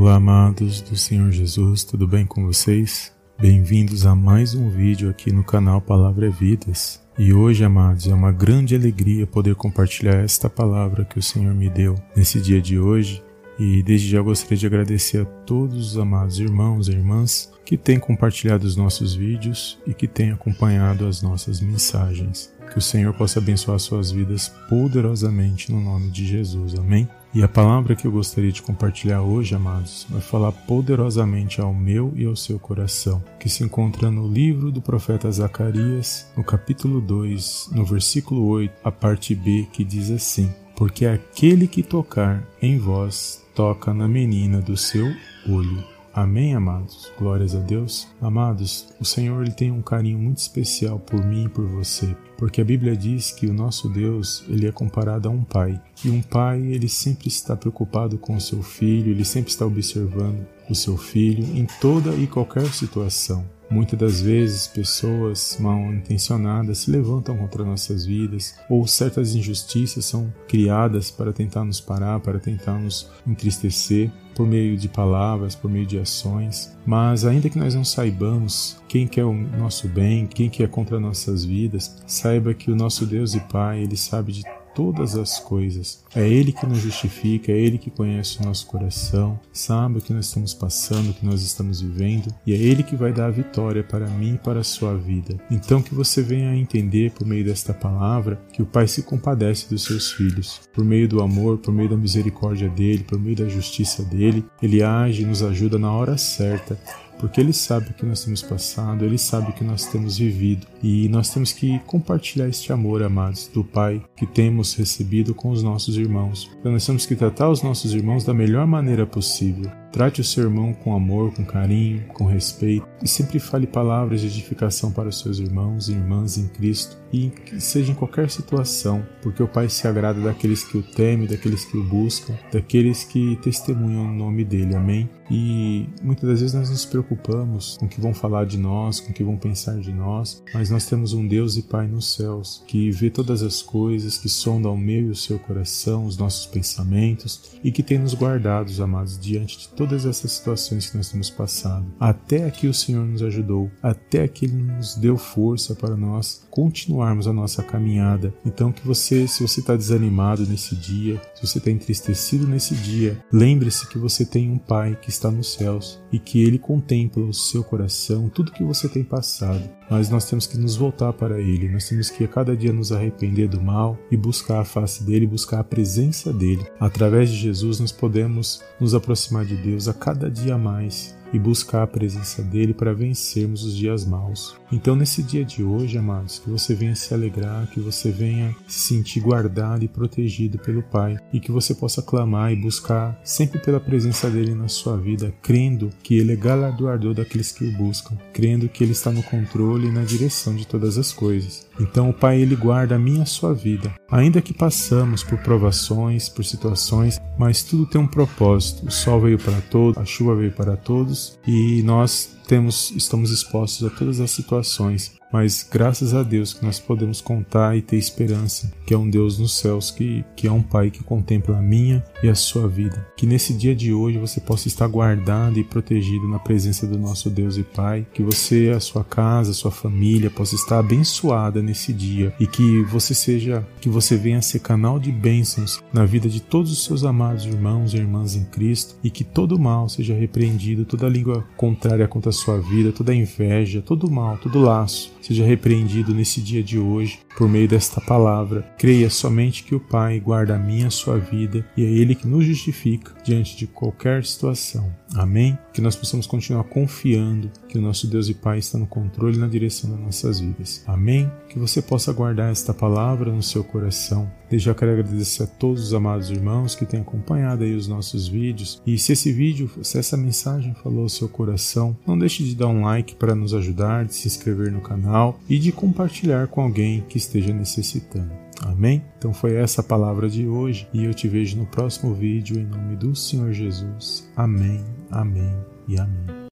Olá, amados do Senhor Jesus, tudo bem com vocês? Bem-vindos a mais um vídeo aqui no canal Palavra é Vidas. E hoje, amados, é uma grande alegria poder compartilhar esta palavra que o Senhor me deu nesse dia de hoje. E desde já gostaria de agradecer a todos os amados irmãos e irmãs que têm compartilhado os nossos vídeos e que têm acompanhado as nossas mensagens. Que o Senhor possa abençoar suas vidas poderosamente no nome de Jesus. Amém? E a palavra que eu gostaria de compartilhar hoje, amados, vai falar poderosamente ao meu e ao seu coração, que se encontra no livro do profeta Zacarias, no capítulo 2, no versículo 8, a parte B, que diz assim: Porque aquele que tocar em vós toca na menina do seu olho. Amém, amados? Glórias a Deus. Amados, o Senhor ele tem um carinho muito especial por mim e por você, porque a Bíblia diz que o nosso Deus ele é comparado a um pai. E um pai ele sempre está preocupado com o seu filho, ele sempre está observando o seu filho em toda e qualquer situação. Muitas das vezes, pessoas mal intencionadas se levantam contra nossas vidas, ou certas injustiças são criadas para tentar nos parar, para tentar nos entristecer por meio de palavras, por meio de ações. Mas, ainda que nós não saibamos quem quer o nosso bem, quem quer contra nossas vidas, saiba que o nosso Deus e Pai, Ele sabe de todas as coisas. É Ele que nos justifica, é Ele que conhece o nosso coração, sabe o que nós estamos passando, o que nós estamos vivendo, e é Ele que vai dar a vitória para mim e para a sua vida. Então que você venha a entender por meio desta palavra que o Pai se compadece dos seus filhos. Por meio do amor, por meio da misericórdia dele, por meio da justiça dele, ele age e nos ajuda na hora certa porque Ele sabe o que nós temos passado, Ele sabe o que nós temos vivido e nós temos que compartilhar este amor, amados, do Pai que temos recebido com os nossos irmãos. Então nós temos que tratar os nossos irmãos da melhor maneira possível. Trate o seu irmão com amor, com carinho, com respeito e sempre fale palavras de edificação para os seus irmãos e irmãs em Cristo e seja em qualquer situação, porque o Pai se agrada daqueles que o temem, daqueles que o buscam, daqueles que testemunham o nome dele. Amém? E muitas das vezes nós nos preocupamos com o que vão falar de nós, com o que vão pensar de nós, mas nós temos um Deus e Pai nos céus que vê todas as coisas, que sonda o meu e o seu coração, os nossos pensamentos e que tem nos guardados, amados, diante de todas essas situações que nós temos passado. Até aqui o Senhor nos ajudou, até aqui Ele nos deu força para nós continuarmos a nossa caminhada. Então, que você, se você está desanimado nesse dia, se você está entristecido nesse dia, lembre-se que você tem um Pai que está nos céus e que Ele contempla o seu coração, tudo que você tem passado. Mas nós temos que nos voltar para Ele, nós temos que a cada dia nos arrepender do mal e buscar a face dele, buscar a presença dele. Através de Jesus, nós podemos nos aproximar de Deus Deus a cada dia mais e buscar a presença dele para vencermos os dias maus. Então, nesse dia de hoje, amados, que você venha se alegrar, que você venha se sentir guardado e protegido pelo Pai e que você possa clamar e buscar sempre pela presença dele na sua vida, crendo que ele é galardoador daqueles que o buscam, crendo que ele está no controle e na direção de todas as coisas. Então, o Pai ele guarda a minha e a sua vida, ainda que passamos por provações, por situações, mas tudo tem um propósito. O sol veio para todos, a chuva veio para todos e nós temos, estamos expostos a todas as situações, mas graças a Deus que nós podemos contar e ter esperança, que é um Deus nos céus, que, que é um Pai que contempla a minha e a sua vida. Que nesse dia de hoje você possa estar guardado e protegido na presença do nosso Deus e Pai, que você, a sua casa, a sua família possa estar abençoada nesse dia. E que você seja, que você venha ser canal de bênçãos na vida de todos os seus amados irmãos e irmãs em Cristo. E que todo mal seja repreendido, toda língua contrária contra a sua vida, toda inveja, todo mal, todo laço seja repreendido nesse dia de hoje por meio desta palavra. Creia somente que o Pai guarda a minha a sua vida e é Ele que nos justifica diante de qualquer situação. Amém? Que nós possamos continuar confiando que o nosso Deus e Pai está no controle e na direção das nossas vidas. Amém? Que você possa guardar esta palavra no seu coração. Desde já quero agradecer a todos os amados irmãos que têm acompanhado aí os nossos vídeos. E se esse vídeo, se essa mensagem falou ao seu coração, não deixe de dar um like para nos ajudar, de se inscrever no canal e de compartilhar com alguém que esteja necessitando. Amém? Então foi essa a palavra de hoje e eu te vejo no próximo vídeo em nome do Senhor Jesus. Amém, amém e amém.